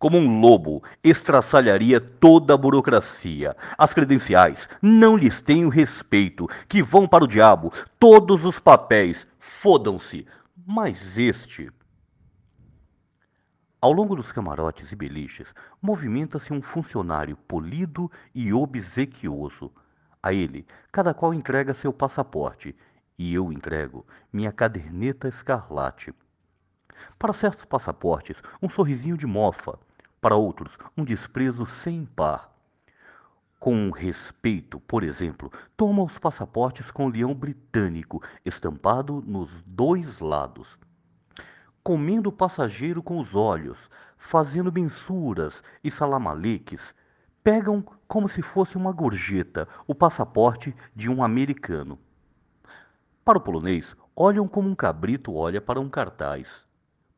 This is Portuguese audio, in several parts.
Como um lobo, estraçalharia toda a burocracia. As credenciais não lhes tenho respeito, que vão para o diabo. Todos os papéis, fodam-se. Mas este. Ao longo dos camarotes e beliches, movimenta-se um funcionário polido e obsequioso. A ele, cada qual entrega seu passaporte, e eu entrego minha caderneta escarlate. Para certos passaportes, um sorrisinho de mofa, para outros, um desprezo sem par. Com respeito, por exemplo, toma os passaportes com o leão britânico estampado nos dois lados. Comendo o passageiro com os olhos, fazendo mensuras e salamaleques, pegam como se fosse uma gorjeta o passaporte de um americano. Para o polonês, olham como um cabrito olha para um cartaz.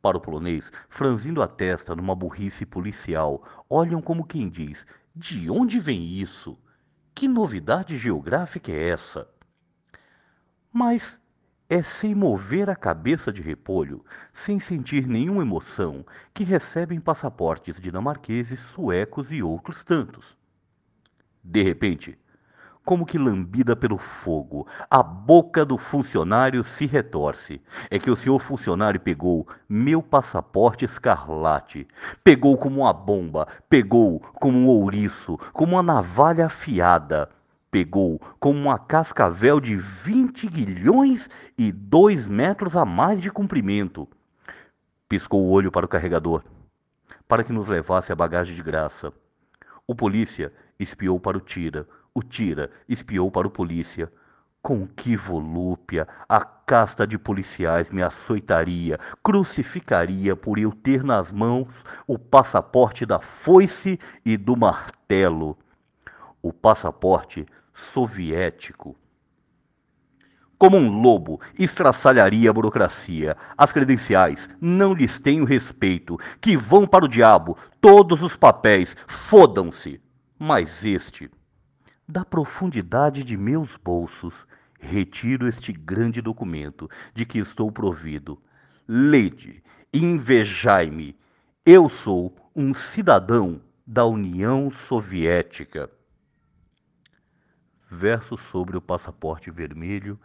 Para o polonês, franzindo a testa numa burrice policial, olham como quem diz: De onde vem isso? Que novidade geográfica é essa? Mas é sem mover a cabeça de repolho, sem sentir nenhuma emoção, que recebem passaportes dinamarqueses, suecos e outros tantos. De repente, como que lambida pelo fogo. A boca do funcionário se retorce. É que o senhor funcionário pegou meu passaporte escarlate. Pegou como uma bomba, pegou como um ouriço, como uma navalha afiada. Pegou como uma cascavel de 20 guilhões e dois metros a mais de comprimento. Piscou o olho para o carregador, para que nos levasse a bagagem de graça. O polícia espiou para o tira, o tira espiou para o polícia. Com que volúpia a casta de policiais me açoitaria, crucificaria por eu ter nas mãos o passaporte da foice e do martelo. O passaporte soviético. Como um lobo, estraçalharia a burocracia. As credenciais não lhes tenho respeito. Que vão para o diabo. Todos os papéis, fodam-se. Mas este da profundidade de meus bolsos, retiro este grande documento de que estou provido. Lede, invejai-me. Eu sou um cidadão da União Soviética. Verso sobre o passaporte vermelho,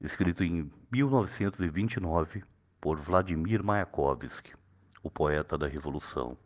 escrito em 1929 por Vladimir Mayakovsky, o poeta da Revolução.